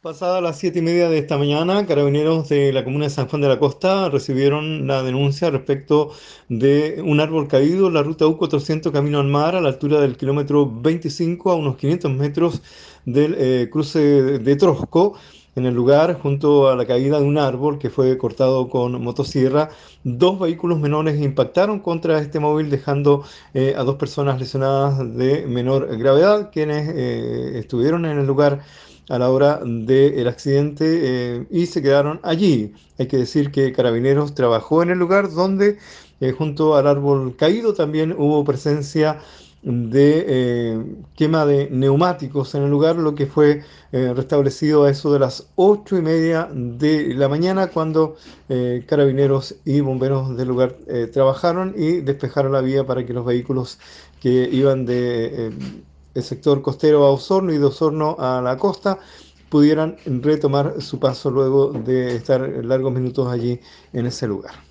Pasada las siete y media de esta mañana, carabineros de la comuna de San Juan de la Costa recibieron la denuncia respecto de un árbol caído en la ruta U400 Camino al Mar a la altura del kilómetro 25 a unos 500 metros del eh, cruce de Trosco. En el lugar, junto a la caída de un árbol que fue cortado con motosierra, dos vehículos menores impactaron contra este móvil, dejando eh, a dos personas lesionadas de menor gravedad, quienes eh, estuvieron en el lugar a la hora del accidente eh, y se quedaron allí. Hay que decir que Carabineros trabajó en el lugar donde eh, junto al árbol caído también hubo presencia de eh, quema de neumáticos en el lugar, lo que fue restablecido a eso de las ocho y media de la mañana cuando carabineros y bomberos del lugar trabajaron y despejaron la vía para que los vehículos que iban de el sector costero a Osorno y de Osorno a la costa pudieran retomar su paso luego de estar largos minutos allí en ese lugar.